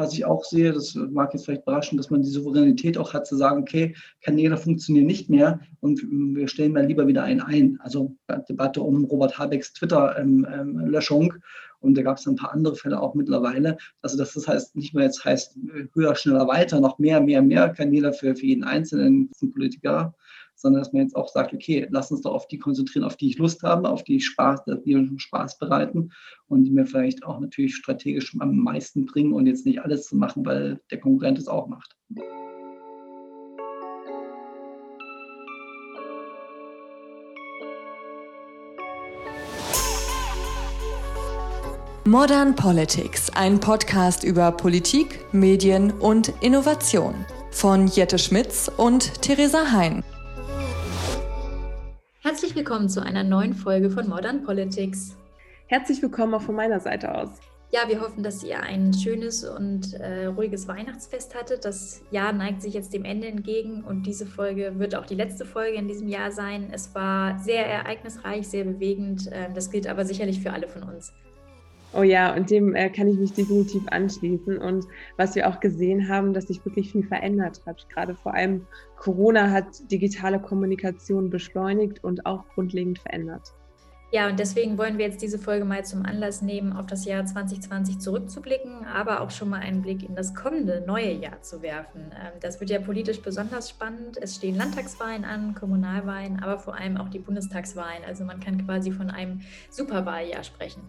was ich auch sehe, das mag jetzt vielleicht überraschen, dass man die Souveränität auch hat, zu sagen, okay, Kanäle funktionieren nicht mehr und wir stellen mal lieber wieder einen ein. Also Debatte um Robert Habecks Twitter-Löschung. Und da gab es ein paar andere Fälle auch mittlerweile. Also dass das heißt, nicht mehr jetzt heißt höher, schneller, weiter, noch mehr, mehr, mehr Kanäle für, für jeden einzelnen Politiker, sondern dass man jetzt auch sagt, okay, lass uns doch auf die konzentrieren, auf die ich Lust habe, auf die Spaß, die mir Spaß bereiten und die mir vielleicht auch natürlich strategisch am meisten bringen und jetzt nicht alles zu machen, weil der Konkurrent es auch macht. Modern Politics, ein Podcast über Politik, Medien und Innovation von Jette Schmitz und Theresa Hein. Herzlich willkommen zu einer neuen Folge von Modern Politics. Herzlich willkommen auch von meiner Seite aus. Ja, wir hoffen, dass ihr ein schönes und äh, ruhiges Weihnachtsfest hattet. Das Jahr neigt sich jetzt dem Ende entgegen und diese Folge wird auch die letzte Folge in diesem Jahr sein. Es war sehr ereignisreich, sehr bewegend. Äh, das gilt aber sicherlich für alle von uns. Oh ja, und dem äh, kann ich mich definitiv anschließen. Und was wir auch gesehen haben, dass sich wirklich viel verändert hat. Gerade vor allem Corona hat digitale Kommunikation beschleunigt und auch grundlegend verändert. Ja, und deswegen wollen wir jetzt diese Folge mal zum Anlass nehmen, auf das Jahr 2020 zurückzublicken, aber auch schon mal einen Blick in das kommende neue Jahr zu werfen. Ähm, das wird ja politisch besonders spannend. Es stehen Landtagswahlen an, Kommunalwahlen, aber vor allem auch die Bundestagswahlen. Also man kann quasi von einem Superwahljahr sprechen.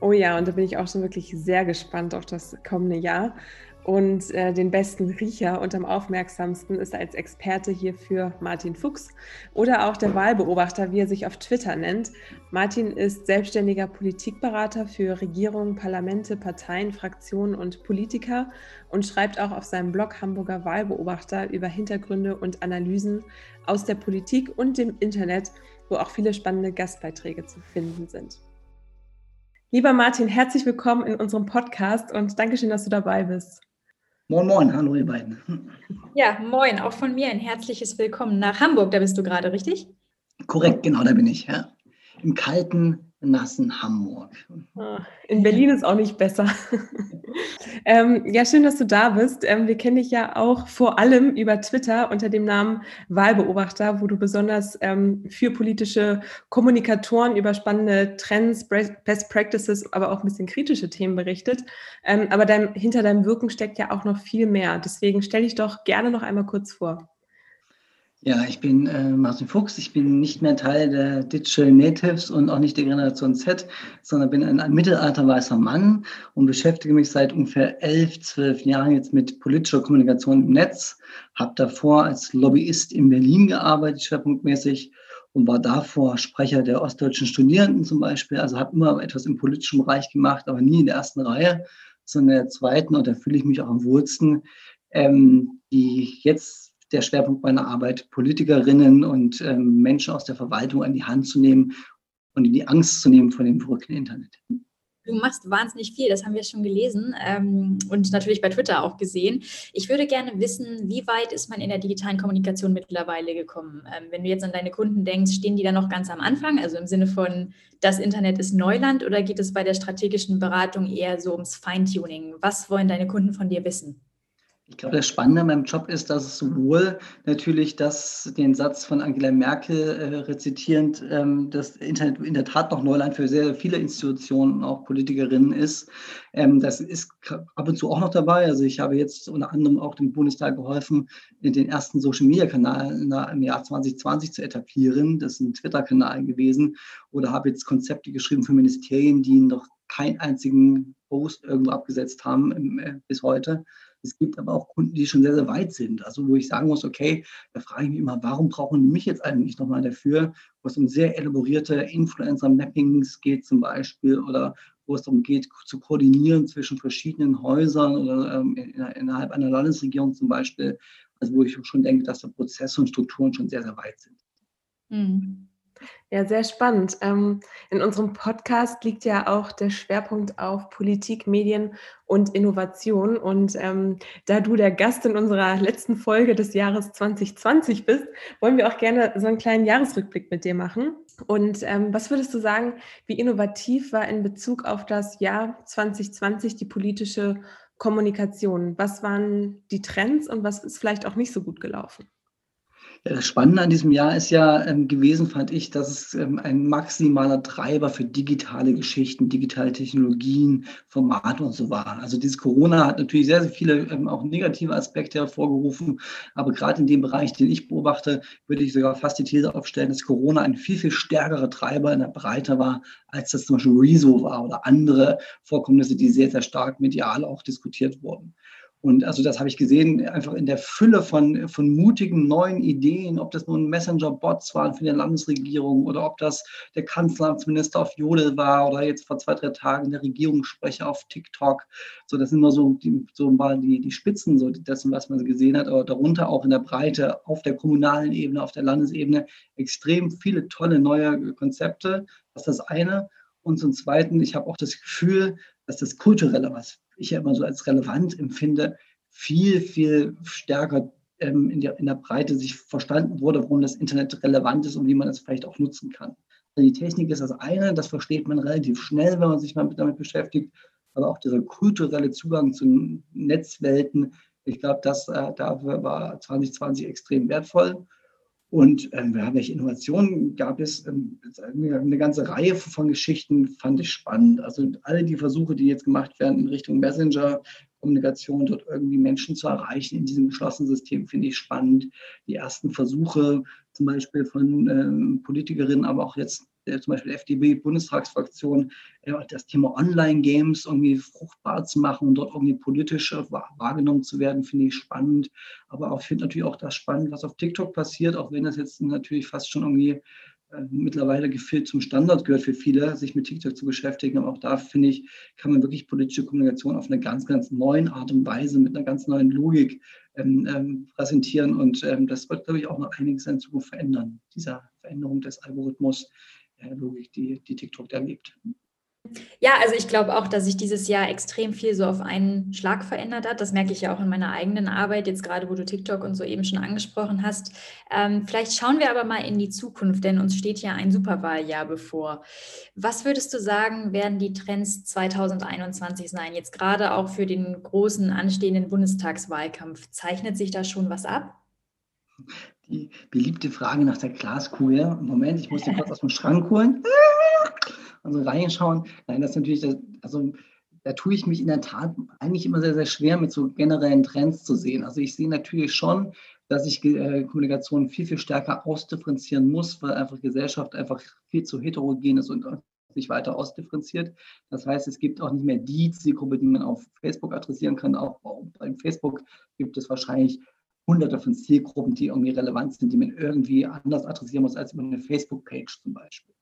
Oh ja, und da bin ich auch schon wirklich sehr gespannt auf das kommende Jahr. Und äh, den besten Riecher und am aufmerksamsten ist als Experte hierfür Martin Fuchs oder auch der Wahlbeobachter, wie er sich auf Twitter nennt. Martin ist selbstständiger Politikberater für Regierungen, Parlamente, Parteien, Fraktionen und Politiker und schreibt auch auf seinem Blog Hamburger Wahlbeobachter über Hintergründe und Analysen aus der Politik und dem Internet, wo auch viele spannende Gastbeiträge zu finden sind. Lieber Martin, herzlich willkommen in unserem Podcast und Dankeschön, dass du dabei bist. Moin, moin, hallo ihr beiden. Ja, moin, auch von mir ein herzliches Willkommen nach Hamburg. Da bist du gerade, richtig? Korrekt, genau, da bin ich. Ja. Im kalten, nassen Hamburg. Ah, in Berlin ist auch nicht besser. ähm, ja, schön, dass du da bist. Ähm, wir kennen dich ja auch vor allem über Twitter unter dem Namen Wahlbeobachter, wo du besonders ähm, für politische Kommunikatoren über spannende Trends, Best Practices, aber auch ein bisschen kritische Themen berichtet. Ähm, aber dein, hinter deinem Wirken steckt ja auch noch viel mehr. Deswegen stell dich doch gerne noch einmal kurz vor. Ja, ich bin äh, Martin Fuchs. Ich bin nicht mehr Teil der Digital Natives und auch nicht der Generation Z, sondern bin ein, ein mittelalterweißer Mann und beschäftige mich seit ungefähr elf, zwölf Jahren jetzt mit politischer Kommunikation im Netz. Habe davor als Lobbyist in Berlin gearbeitet, schwerpunktmäßig und war davor Sprecher der ostdeutschen Studierenden zum Beispiel. Also habe immer etwas im politischen Bereich gemacht, aber nie in der ersten Reihe, sondern in der zweiten. Und da fühle ich mich auch am wohlsten. Ähm, die jetzt der Schwerpunkt meiner Arbeit, Politikerinnen und ähm, Menschen aus der Verwaltung an die Hand zu nehmen und in die Angst zu nehmen vor dem verrückten Internet. Du machst wahnsinnig viel, das haben wir schon gelesen ähm, und natürlich bei Twitter auch gesehen. Ich würde gerne wissen, wie weit ist man in der digitalen Kommunikation mittlerweile gekommen? Ähm, wenn du jetzt an deine Kunden denkst, stehen die da noch ganz am Anfang, also im Sinne von, das Internet ist Neuland oder geht es bei der strategischen Beratung eher so ums Feintuning? Was wollen deine Kunden von dir wissen? Ich glaube, das Spannende an meinem Job ist, dass es sowohl natürlich das, den Satz von Angela Merkel äh, rezitierend, ähm, das Internet in der Tat noch Neuland für sehr, viele Institutionen und auch Politikerinnen ist. Ähm, das ist ab und zu auch noch dabei. Also ich habe jetzt unter anderem auch dem Bundestag geholfen, den ersten Social-Media-Kanal im Jahr 2020 zu etablieren. Das ist ein Twitter-Kanal gewesen. Oder habe jetzt Konzepte geschrieben für Ministerien, die noch keinen einzigen Post irgendwo abgesetzt haben äh, bis heute. Es gibt aber auch Kunden, die schon sehr, sehr weit sind. Also wo ich sagen muss, okay, da frage ich mich immer, warum brauchen die mich jetzt eigentlich nochmal dafür, wo es um sehr elaborierte Influencer-Mappings geht zum Beispiel oder wo es darum geht, zu koordinieren zwischen verschiedenen Häusern oder ähm, innerhalb einer Landesregierung zum Beispiel. Also wo ich schon denke, dass da Prozesse und Strukturen schon sehr, sehr weit sind. Mhm. Ja, sehr spannend. Ähm, in unserem Podcast liegt ja auch der Schwerpunkt auf Politik, Medien und Innovation. Und ähm, da du der Gast in unserer letzten Folge des Jahres 2020 bist, wollen wir auch gerne so einen kleinen Jahresrückblick mit dir machen. Und ähm, was würdest du sagen, wie innovativ war in Bezug auf das Jahr 2020 die politische Kommunikation. Was waren die Trends und was ist vielleicht auch nicht so gut gelaufen? Das Spannende an diesem Jahr ist ja ähm, gewesen, fand ich, dass es ähm, ein maximaler Treiber für digitale Geschichten, digitale Technologien, Formate und so war. Also dieses Corona hat natürlich sehr, sehr viele ähm, auch negative Aspekte hervorgerufen. Aber gerade in dem Bereich, den ich beobachte, würde ich sogar fast die These aufstellen, dass Corona ein viel, viel stärkerer Treiber in der Breite war, als das zum Beispiel Rezo war oder andere Vorkommnisse, die sehr, sehr stark medial auch diskutiert wurden. Und also das habe ich gesehen, einfach in der Fülle von, von mutigen neuen Ideen, ob das nun Messenger-Bots waren für die Landesregierung oder ob das der Kanzleramtsminister auf Jodel war oder jetzt vor zwei, drei Tagen der Regierungssprecher auf TikTok. So, das sind nur so, die, so mal die, die Spitzen so dessen, was man gesehen hat, aber darunter auch in der Breite auf der kommunalen Ebene, auf der Landesebene extrem viele tolle neue Konzepte. Das ist das eine. Und zum Zweiten, ich habe auch das Gefühl, dass das Kulturelle, was ich ja immer so als relevant empfinde, viel, viel stärker ähm, in, der, in der Breite sich verstanden wurde, warum das Internet relevant ist und wie man es vielleicht auch nutzen kann. Also die Technik ist das eine, das versteht man relativ schnell, wenn man sich mal damit beschäftigt, aber auch dieser kulturelle Zugang zu Netzwelten, ich glaube, das äh, dafür war 2020 extrem wertvoll. Und ähm, welche Innovationen gab es? Ähm, eine ganze Reihe von Geschichten fand ich spannend. Also alle die Versuche, die jetzt gemacht werden in Richtung Messenger-Kommunikation, dort irgendwie Menschen zu erreichen in diesem geschlossenen System, finde ich spannend. Die ersten Versuche zum Beispiel von ähm, Politikerinnen, aber auch jetzt äh, zum Beispiel FDP-Bundestagsfraktion, äh, das Thema Online-Games irgendwie fruchtbar zu machen und dort irgendwie politisch wahrgenommen zu werden, finde ich spannend. Aber auch, ich finde natürlich auch das spannend, was auf TikTok passiert, auch wenn das jetzt natürlich fast schon irgendwie äh, mittlerweile gefühlt zum Standard gehört für viele, sich mit TikTok zu beschäftigen. Aber auch da, finde ich, kann man wirklich politische Kommunikation auf eine ganz, ganz neuen Art und Weise, mit einer ganz neuen Logik ähm, ähm, präsentieren. Und ähm, das wird, glaube ich, auch noch einiges in Zukunft verändern, dieser Veränderung des Algorithmus Logik, die, die TikTok erlebt. Ja, also ich glaube auch, dass sich dieses Jahr extrem viel so auf einen Schlag verändert hat. Das merke ich ja auch in meiner eigenen Arbeit, jetzt gerade wo du TikTok und so eben schon angesprochen hast. Ähm, vielleicht schauen wir aber mal in die Zukunft, denn uns steht ja ein Superwahljahr bevor. Was würdest du sagen, werden die Trends 2021 sein? Jetzt gerade auch für den großen anstehenden Bundestagswahlkampf. Zeichnet sich da schon was ab? die beliebte Frage nach der Glaskugel. Moment, ich muss den kurz aus dem Schrank holen. Also reinschauen. Nein, das ist natürlich, das, also da tue ich mich in der Tat eigentlich immer sehr, sehr schwer mit so generellen Trends zu sehen. Also ich sehe natürlich schon, dass ich äh, Kommunikation viel, viel stärker ausdifferenzieren muss, weil einfach Gesellschaft einfach viel zu heterogen ist und sich weiter ausdifferenziert. Das heißt, es gibt auch nicht mehr die Zielgruppe, die man auf Facebook adressieren kann. Auch beim Facebook gibt es wahrscheinlich hunderte von Zielgruppen, die irgendwie relevant sind, die man irgendwie anders adressieren muss als über eine Facebook-Page zum Beispiel.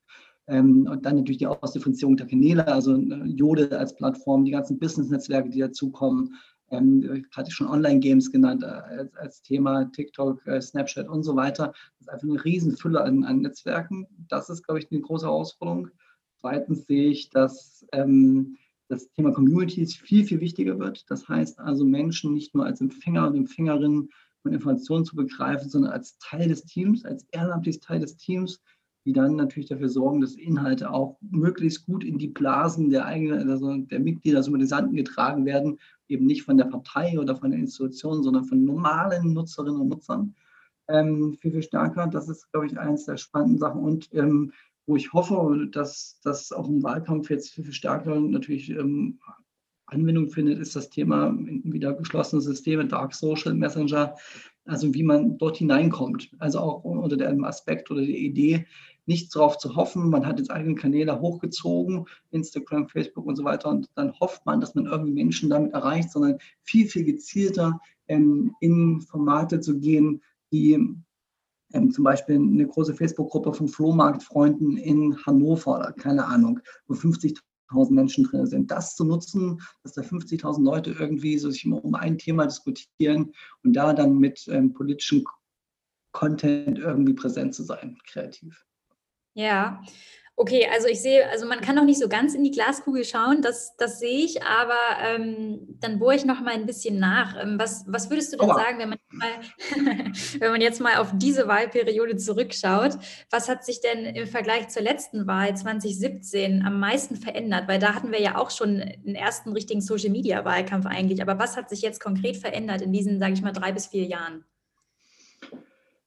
Ähm, und dann natürlich die Ausdifferenzierung der Kanäle, also äh, Jode als Plattform, die ganzen Business-Netzwerke, die dazukommen. Ähm, hatte ich schon Online-Games genannt äh, als, als, Thema, TikTok, äh, Snapchat und so weiter. Das ist einfach eine Riesenfülle an, an Netzwerken. Das ist, glaube ich, eine große Herausforderung. Zweitens sehe ich, dass ähm, das Thema Communities viel, viel wichtiger wird. Das heißt also Menschen nicht nur als Empfänger und Empfängerinnen von Informationen zu begreifen, sondern als Teil des Teams, als ehrenamtliches Teil des Teams, die dann natürlich dafür sorgen, dass Inhalte auch möglichst gut in die Blasen der eigenen, also der Mitglieder, Sympathisanten getragen werden, eben nicht von der Partei oder von der Institution, sondern von normalen Nutzerinnen und Nutzern. Ähm, viel, viel stärker. Das ist, glaube ich, eines der spannenden Sachen. Und ähm, wo ich hoffe, dass das auch im Wahlkampf jetzt viel, viel stärker natürlich ähm, Anwendung findet, ist das Thema wieder geschlossene Systeme, Dark Social Messenger, also wie man dort hineinkommt. Also auch unter dem Aspekt oder der Idee, nichts darauf zu hoffen, man hat jetzt eigene Kanäle hochgezogen, Instagram, Facebook und so weiter, und dann hofft man, dass man irgendwie Menschen damit erreicht, sondern viel, viel gezielter ähm, in Formate zu gehen, die ähm, zum Beispiel eine große Facebook-Gruppe von Flohmarktfreunden in Hannover oder keine Ahnung, wo 50 Menschen drin sind. Das zu nutzen, dass da 50.000 Leute irgendwie so sich um ein Thema diskutieren und da dann mit ähm, politischem Content irgendwie präsent zu sein, kreativ. Ja, Okay, also ich sehe, also man kann noch nicht so ganz in die Glaskugel schauen, das, das sehe ich, aber ähm, dann bohre ich noch mal ein bisschen nach. Ähm, was, was würdest du denn Aua. sagen, wenn man, mal, wenn man jetzt mal auf diese Wahlperiode zurückschaut? Was hat sich denn im Vergleich zur letzten Wahl 2017 am meisten verändert? Weil da hatten wir ja auch schon einen ersten richtigen Social-Media-Wahlkampf eigentlich. Aber was hat sich jetzt konkret verändert in diesen, sage ich mal, drei bis vier Jahren?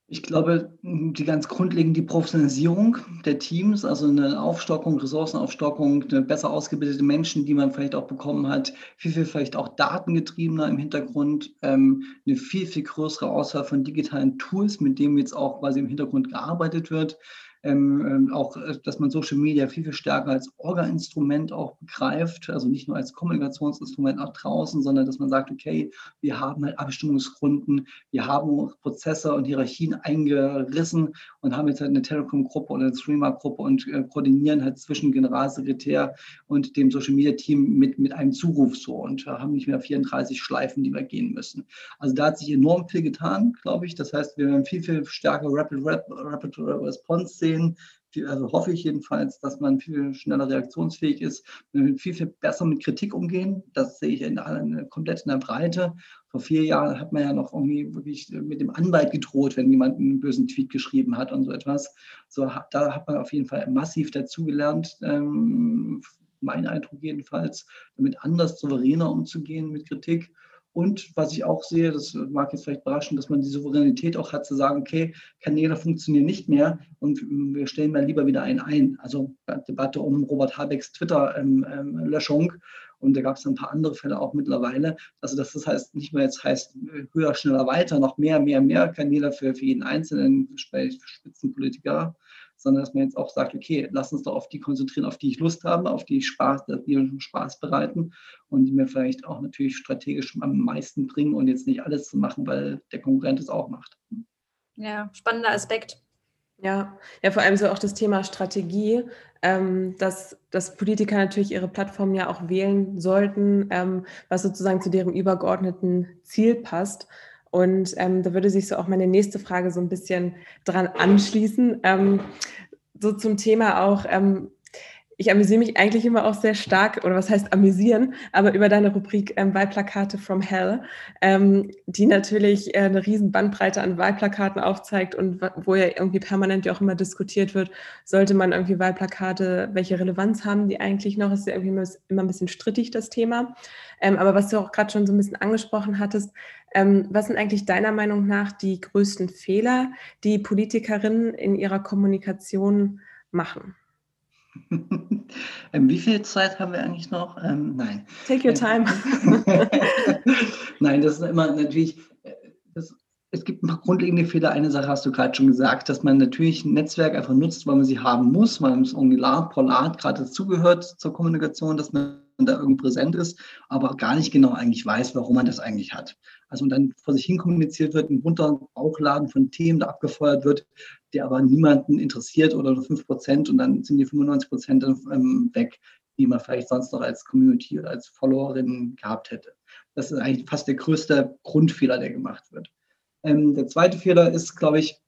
Ich glaube, die ganz grundlegend die Professionalisierung der Teams, also eine Aufstockung, Ressourcenaufstockung, eine besser ausgebildete Menschen, die man vielleicht auch bekommen hat, viel, viel vielleicht auch datengetriebener im Hintergrund, ähm, eine viel, viel größere Auswahl von digitalen Tools, mit denen jetzt auch quasi im Hintergrund gearbeitet wird ähm, ähm, auch, äh, dass man Social Media viel, viel stärker als Orga-Instrument auch begreift, also nicht nur als Kommunikationsinstrument nach draußen, sondern dass man sagt, okay, wir haben halt Abstimmungsrunden, wir haben Prozesse und Hierarchien eingerissen und haben jetzt halt eine Telekom-Gruppe oder eine Streamer-Gruppe und äh, koordinieren halt zwischen Generalsekretär und dem Social Media-Team mit, mit einem Zuruf so und äh, haben nicht mehr 34 Schleifen, die wir gehen müssen. Also da hat sich enorm viel getan, glaube ich. Das heißt, wir haben viel, viel stärker Rapid, Rapid Response sehen sehen. Also hoffe ich jedenfalls, dass man viel schneller reaktionsfähig ist, viel, viel besser mit Kritik umgehen. Das sehe ich in, in, komplett in der Breite. Vor vier Jahren hat man ja noch irgendwie wirklich mit dem Anwalt gedroht, wenn jemand einen bösen Tweet geschrieben hat und so etwas. So, da hat man auf jeden Fall massiv dazugelernt. Ähm, mein Eindruck jedenfalls, damit anders souveräner umzugehen mit Kritik. Und was ich auch sehe, das mag jetzt vielleicht überraschen, dass man die Souveränität auch hat, zu sagen, okay, Kanäle funktionieren nicht mehr und wir stellen mal lieber wieder einen ein. Also Debatte um Robert Habecks Twitter-Löschung. Und da gab es ein paar andere Fälle auch mittlerweile. Also dass das heißt, nicht mehr jetzt heißt höher, schneller, weiter, noch mehr, mehr, mehr Kanäle für, für jeden einzelnen Spitzenpolitiker, sondern dass man jetzt auch sagt, okay, lass uns doch auf die konzentrieren, auf die ich Lust habe, auf die Spaß, die mir Spaß bereiten und die mir vielleicht auch natürlich strategisch am meisten bringen und jetzt nicht alles zu machen, weil der Konkurrent es auch macht. Ja, spannender Aspekt. Ja, ja, vor allem so auch das Thema Strategie, ähm, dass, dass Politiker natürlich ihre Plattform ja auch wählen sollten, ähm, was sozusagen zu deren übergeordneten Ziel passt. Und ähm, da würde sich so auch meine nächste Frage so ein bisschen dran anschließen. Ähm, so zum Thema auch, ähm, ich amüsiere mich eigentlich immer auch sehr stark, oder was heißt amüsieren, aber über deine Rubrik ähm, Wahlplakate from Hell, ähm, die natürlich äh, eine riesen Bandbreite an Wahlplakaten aufzeigt und wo ja irgendwie permanent ja auch immer diskutiert wird, sollte man irgendwie Wahlplakate, welche Relevanz haben die eigentlich noch? Ist ja irgendwie immer, immer ein bisschen strittig, das Thema. Ähm, aber was du auch gerade schon so ein bisschen angesprochen hattest, ähm, was sind eigentlich deiner Meinung nach die größten Fehler, die Politikerinnen in ihrer Kommunikation machen? ähm, wie viel Zeit haben wir eigentlich noch? Ähm, nein. Take your time. nein, das ist immer natürlich, es gibt ein paar grundlegende Fehler. Eine Sache hast du gerade schon gesagt, dass man natürlich ein Netzwerk einfach nutzt, weil man sie haben muss, weil es Angular, Polar gerade dazugehört zur Kommunikation, dass man da irgendwie präsent ist, aber gar nicht genau eigentlich weiß, warum man das eigentlich hat. Also und dann vor sich hin kommuniziert wird, ein bunter Bauchladen von Themen da abgefeuert wird, der aber niemanden interessiert oder nur 5 Prozent und dann sind die 95 Prozent ähm, weg, die man vielleicht sonst noch als Community oder als Followerin gehabt hätte. Das ist eigentlich fast der größte Grundfehler, der gemacht wird. Ähm, der zweite Fehler ist, glaube ich,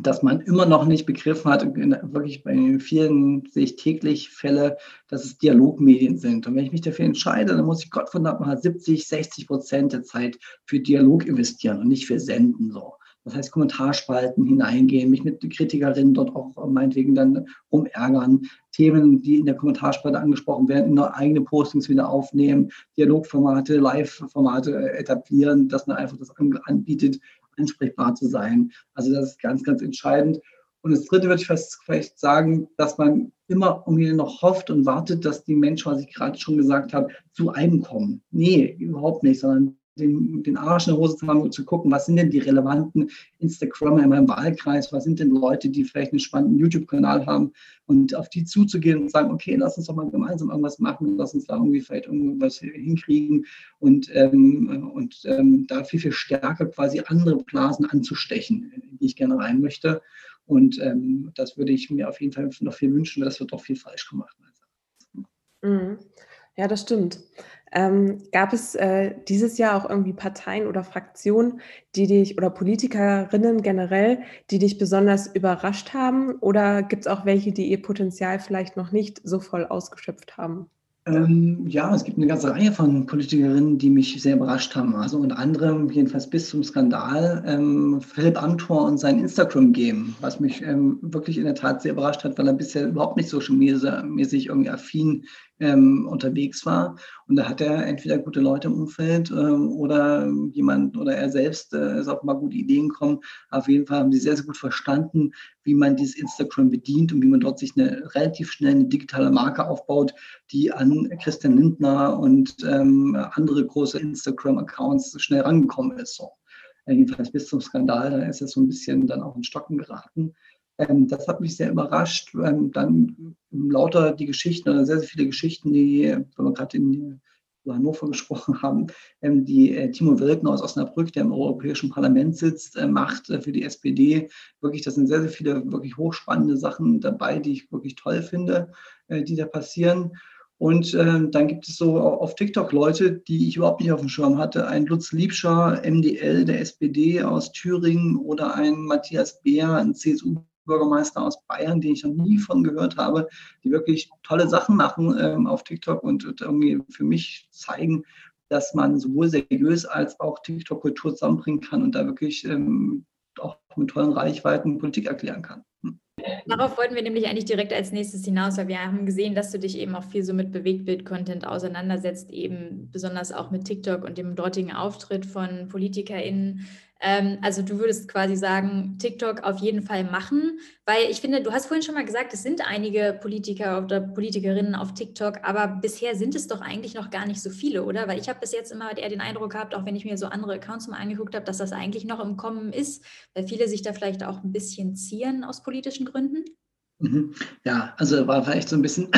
dass man immer noch nicht begriffen hat, wirklich bei vielen sehe ich täglich Fälle, dass es Dialogmedien sind. Und wenn ich mich dafür entscheide, dann muss ich Gott verdammt mal 70, 60 Prozent der Zeit für Dialog investieren und nicht für Senden so. Das heißt, Kommentarspalten hineingehen, mich mit Kritikerinnen dort auch meinetwegen dann umärgern, Themen, die in der Kommentarspalte angesprochen werden, in eigene Postings wieder aufnehmen, Dialogformate, Live-Formate etablieren, dass man einfach das anbietet, ansprechbar zu sein. Also das ist ganz, ganz entscheidend. Und das Dritte würde ich fast vielleicht sagen, dass man immer irgendwie noch hofft und wartet, dass die Menschen, was ich gerade schon gesagt habe, zu einem kommen. Nee, überhaupt nicht, sondern den, den Arsch in der Hose zu haben und zu gucken, was sind denn die relevanten Instagrammer in meinem Wahlkreis, was sind denn Leute, die vielleicht einen spannenden YouTube-Kanal haben und auf die zuzugehen und sagen, okay, lass uns doch mal gemeinsam irgendwas machen, lass uns da irgendwie vielleicht irgendwas hinkriegen und, ähm, und ähm, da viel, viel stärker quasi andere Blasen anzustechen, in die ich gerne rein möchte. Und ähm, das würde ich mir auf jeden Fall noch viel wünschen, weil das wird doch viel falsch gemacht. Mhm. Ja, das stimmt. Ähm, gab es äh, dieses Jahr auch irgendwie Parteien oder Fraktionen, die dich oder Politikerinnen generell, die dich besonders überrascht haben? Oder gibt es auch welche, die ihr Potenzial vielleicht noch nicht so voll ausgeschöpft haben? Ähm, ja, es gibt eine ganze Reihe von Politikerinnen, die mich sehr überrascht haben. Also unter anderem, jedenfalls bis zum Skandal, ähm, Philipp Amthor und sein Instagram-Game, was mich ähm, wirklich in der Tat sehr überrascht hat, weil er bisher überhaupt nicht social mäßig irgendwie affin ähm, unterwegs war. Und da hat er entweder gute Leute im Umfeld ähm, oder jemand oder er selbst äh, ist auf mal gute Ideen gekommen. Auf jeden Fall haben sie sehr, sehr gut verstanden, wie man dieses Instagram bedient und wie man dort sich eine relativ schnell eine digitale Marke aufbaut, die an Christian Lindner und ähm, andere große Instagram-Accounts schnell rangekommen ist. So. Jedenfalls bis zum Skandal, da ist es so ein bisschen dann auch in Stocken geraten. Ähm, das hat mich sehr überrascht. Ähm, dann lauter die Geschichten, oder sehr, sehr viele Geschichten, die, wenn wir gerade in Hannover gesprochen haben, ähm, die äh, Timo Welkner aus Osnabrück, der im Europäischen Parlament sitzt, äh, macht äh, für die SPD. Wirklich, das sind sehr, sehr viele wirklich hochspannende Sachen dabei, die ich wirklich toll finde, die da passieren. Und dann gibt es so auf TikTok Leute, die ich überhaupt nicht auf dem Schirm hatte. Ein Lutz Liebscher, MDL der SPD aus Thüringen oder ein Matthias Beer, ein CSU Bürgermeister aus Bayern, den ich noch nie von gehört habe, die wirklich tolle Sachen machen ähm, auf TikTok und, und irgendwie für mich zeigen, dass man sowohl seriös als auch TikTok-Kultur zusammenbringen kann und da wirklich ähm, auch mit tollen Reichweiten Politik erklären kann. Hm. Darauf wollten wir nämlich eigentlich direkt als nächstes hinaus, weil wir haben gesehen, dass du dich eben auch viel so mit Bewegtbild-Content auseinandersetzt, eben besonders auch mit TikTok und dem dortigen Auftritt von PolitikerInnen. Ähm, also du würdest quasi sagen, TikTok auf jeden Fall machen, weil ich finde, du hast vorhin schon mal gesagt, es sind einige Politiker oder Politikerinnen auf TikTok, aber bisher sind es doch eigentlich noch gar nicht so viele, oder? Weil ich habe bis jetzt immer eher den Eindruck gehabt, auch wenn ich mir so andere Accounts mal angeguckt habe, dass das eigentlich noch im Kommen ist, weil viele sich da vielleicht auch ein bisschen zieren aus politischen Gründen. Mhm. Ja, also war vielleicht so ein bisschen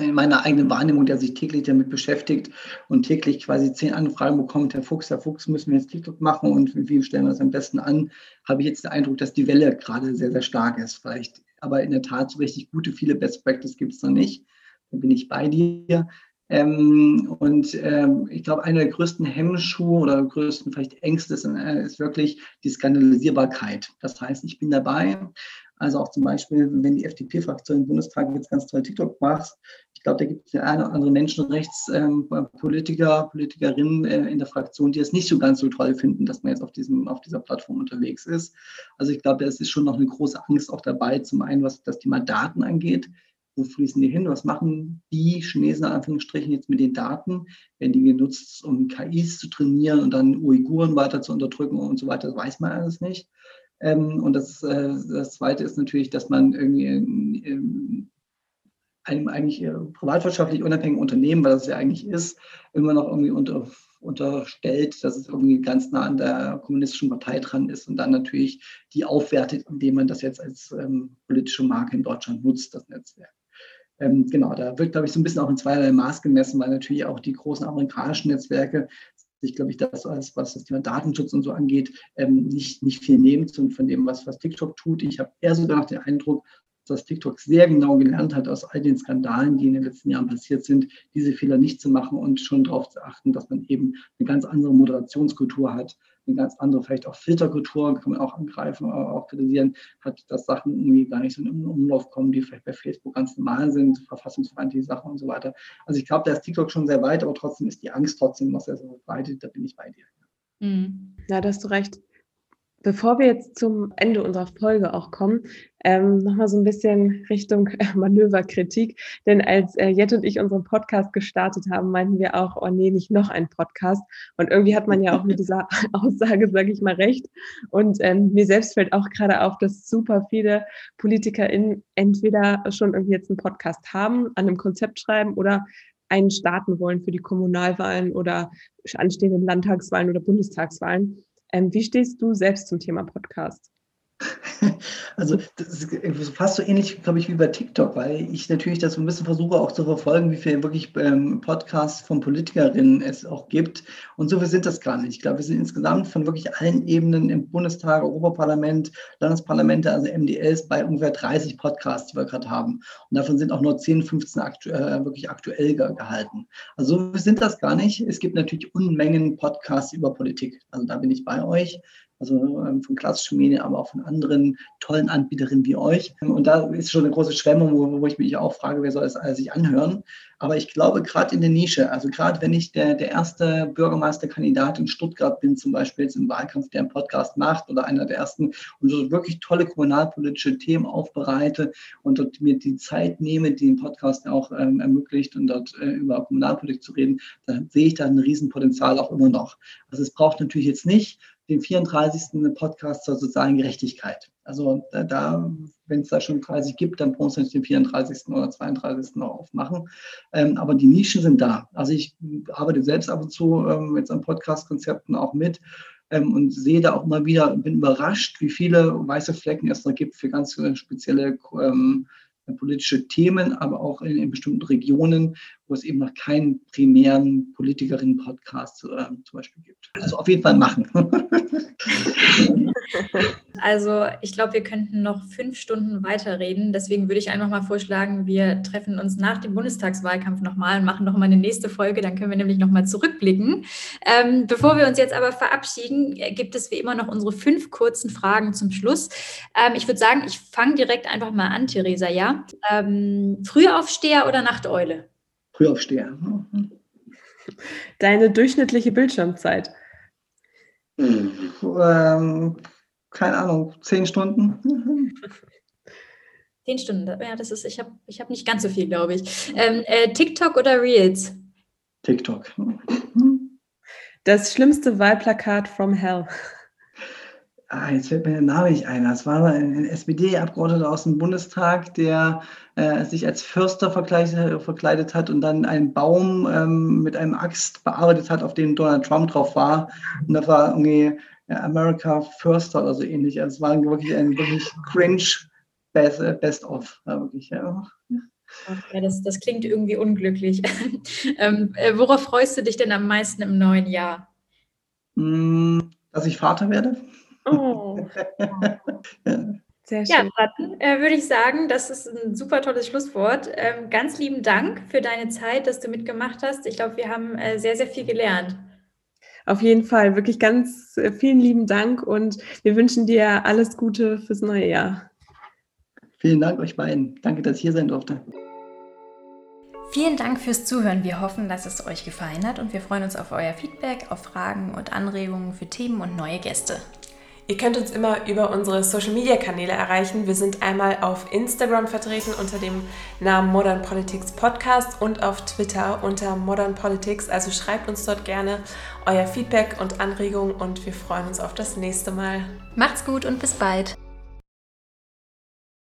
in meiner eigenen Wahrnehmung, der sich täglich damit beschäftigt und täglich quasi zehn Anfragen bekommt, Herr Fuchs, Herr Fuchs, müssen wir jetzt TikTok machen und wie stellen wir das am besten an, habe ich jetzt den Eindruck, dass die Welle gerade sehr, sehr stark ist. Vielleicht, aber in der Tat so richtig gute, viele Best Practice gibt es noch nicht. Da bin ich bei dir. Ähm, und ähm, ich glaube, einer der größten Hemmschuhe oder größten vielleicht Ängste ist, äh, ist wirklich die Skandalisierbarkeit. Das heißt, ich bin dabei, also auch zum Beispiel, wenn die FDP-Fraktion im Bundestag jetzt ganz toll TikTok macht, ich glaube, da gibt es ja eine oder andere Menschenrechtspolitiker, ähm, Politikerinnen äh, in der Fraktion, die es nicht so ganz so toll finden, dass man jetzt auf, diesem, auf dieser Plattform unterwegs ist. Also ich glaube, es ist schon noch eine große Angst auch dabei, zum einen, was das Thema Daten angeht. Wo fließen die hin? Was machen die Chinesen in Anführungsstrichen jetzt mit den Daten? Werden die genutzt, um KIs zu trainieren und dann Uiguren weiter zu unterdrücken und so weiter? Das weiß man alles nicht. Ähm, und das, äh, das Zweite ist natürlich, dass man irgendwie in einem eigentlich privatwirtschaftlich unabhängigen Unternehmen, weil das ja eigentlich ist, immer noch irgendwie unter, unterstellt, dass es irgendwie ganz nah an der kommunistischen Partei dran ist und dann natürlich die aufwertet, indem man das jetzt als ähm, politische Marke in Deutschland nutzt, das Netzwerk. Ähm, genau, da wird, glaube ich, so ein bisschen auch in zweierlei Maß gemessen, weil natürlich auch die großen amerikanischen Netzwerke sich, glaube ich, das, was, was das Thema Datenschutz und so angeht, ähm, nicht, nicht viel nehmen von dem, was, was TikTok tut. Ich habe eher sogar noch den Eindruck, dass TikTok sehr genau gelernt hat aus all den Skandalen, die in den letzten Jahren passiert sind, diese Fehler nicht zu machen und schon darauf zu achten, dass man eben eine ganz andere Moderationskultur hat, eine ganz andere, vielleicht auch Filterkultur, kann man auch angreifen, auch kritisieren, hat, dass Sachen irgendwie gar nicht so in den Umlauf kommen, die vielleicht bei Facebook ganz normal sind, verfassungsfeindliche Sachen und so weiter. Also ich glaube, da ist TikTok schon sehr weit, aber trotzdem ist die Angst trotzdem noch sehr, sehr verbreitet, da bin ich bei dir. Mhm. Ja, da hast du recht. Bevor wir jetzt zum Ende unserer Folge auch kommen, ähm, nochmal so ein bisschen Richtung äh, Manöverkritik. Denn als äh, Jette und ich unseren Podcast gestartet haben, meinten wir auch, oh nee, nicht noch ein Podcast. Und irgendwie hat man ja auch mit dieser Aussage, sage ich mal, recht. Und ähm, mir selbst fällt auch gerade auf, dass super viele PolitikerInnen entweder schon irgendwie jetzt einen Podcast haben, an einem Konzept schreiben oder einen starten wollen für die Kommunalwahlen oder anstehenden Landtagswahlen oder Bundestagswahlen. Ähm, wie stehst du selbst zum Thema Podcast? Also das ist fast so ähnlich, glaube ich, wie bei TikTok, weil ich natürlich das ein bisschen versuche auch zu verfolgen, wie viele wirklich ähm, Podcasts von Politikerinnen es auch gibt. Und so viel sind das gar nicht. Ich glaube, wir sind insgesamt von wirklich allen Ebenen im Bundestag, Europaparlament, Landesparlamente, also MDLs, bei ungefähr 30 Podcasts, die wir gerade haben. Und davon sind auch nur 10, 15 aktu äh, wirklich aktuell ge gehalten. Also so viel sind das gar nicht. Es gibt natürlich Unmengen Podcasts über Politik. Also da bin ich bei euch also ähm, von klassischen Medien, aber auch von anderen tollen Anbieterinnen wie euch. Und da ist schon eine große Schwemmung, wo, wo ich mich auch frage, wer soll alles sich anhören. Aber ich glaube, gerade in der Nische, also gerade wenn ich der, der erste Bürgermeisterkandidat in Stuttgart bin, zum Beispiel jetzt im Wahlkampf, der einen Podcast macht oder einer der ersten und so wirklich tolle kommunalpolitische Themen aufbereite und dort mir die Zeit nehme, die den Podcast auch ähm, ermöglicht und dort äh, über Kommunalpolitik zu reden, dann sehe ich da ein Riesenpotenzial auch immer noch. Also es braucht natürlich jetzt nicht den 34. Podcast zur sozialen Gerechtigkeit. Also da, da wenn es da schon 30 gibt, dann brauchen wir nicht den 34. oder 32. noch aufmachen. Ähm, aber die Nischen sind da. Also ich arbeite selbst ab und zu ähm, jetzt an Podcast-Konzepten auch mit ähm, und sehe da auch mal wieder, bin überrascht, wie viele weiße Flecken es da gibt für ganz spezielle ähm, politische Themen, aber auch in, in, bestimmten Regionen, wo es eben noch keinen primären Politikerinnen-Podcast äh, zum Beispiel gibt. Also auf jeden Fall machen. Also ich glaube, wir könnten noch fünf Stunden weiterreden. Deswegen würde ich einfach mal vorschlagen, wir treffen uns nach dem Bundestagswahlkampf nochmal und machen nochmal eine nächste Folge. Dann können wir nämlich nochmal zurückblicken. Ähm, bevor wir uns jetzt aber verabschieden, äh, gibt es wie immer noch unsere fünf kurzen Fragen zum Schluss. Ähm, ich würde sagen, ich fange direkt einfach mal an, Theresa, ja? Ähm, Frühaufsteher oder Nachteule? Frühaufsteher. Deine durchschnittliche Bildschirmzeit? Ähm, keine Ahnung, zehn Stunden. Zehn Stunden, ja, das ist, ich habe ich hab nicht ganz so viel, glaube ich. Ähm, äh, TikTok oder Reels? TikTok. Das schlimmste Wahlplakat from Hell. Ah, jetzt fällt mir der Name nicht ein. Das war ein SPD-Abgeordneter aus dem Bundestag, der äh, sich als Förster verkleidet, verkleidet, hat und dann einen Baum ähm, mit einem Axt bearbeitet hat, auf dem Donald Trump drauf war. Und das war irgendwie ja, America Förster oder so ähnlich. Also es war wirklich ein wirklich cringe Best, äh, best of. Ja, wirklich, ja. Ja, das, das klingt irgendwie unglücklich. ähm, äh, worauf freust du dich denn am meisten im neuen Jahr? Mm, dass ich Vater werde. Oh. ja. Sehr schön. Ja, dann äh, würde ich sagen, das ist ein super tolles Schlusswort. Ähm, ganz lieben Dank für deine Zeit, dass du mitgemacht hast. Ich glaube, wir haben äh, sehr, sehr viel gelernt. Auf jeden Fall, wirklich ganz äh, vielen lieben Dank und wir wünschen dir alles Gute fürs neue Jahr. Vielen Dank euch beiden. Danke, dass ich hier sein durfte. Vielen Dank fürs Zuhören. Wir hoffen, dass es euch gefallen hat und wir freuen uns auf euer Feedback, auf Fragen und Anregungen für Themen und neue Gäste. Ihr könnt uns immer über unsere Social Media Kanäle erreichen. Wir sind einmal auf Instagram vertreten unter dem Namen Modern Politics Podcast und auf Twitter unter Modern Politics. Also schreibt uns dort gerne euer Feedback und Anregungen und wir freuen uns auf das nächste Mal. Macht's gut und bis bald.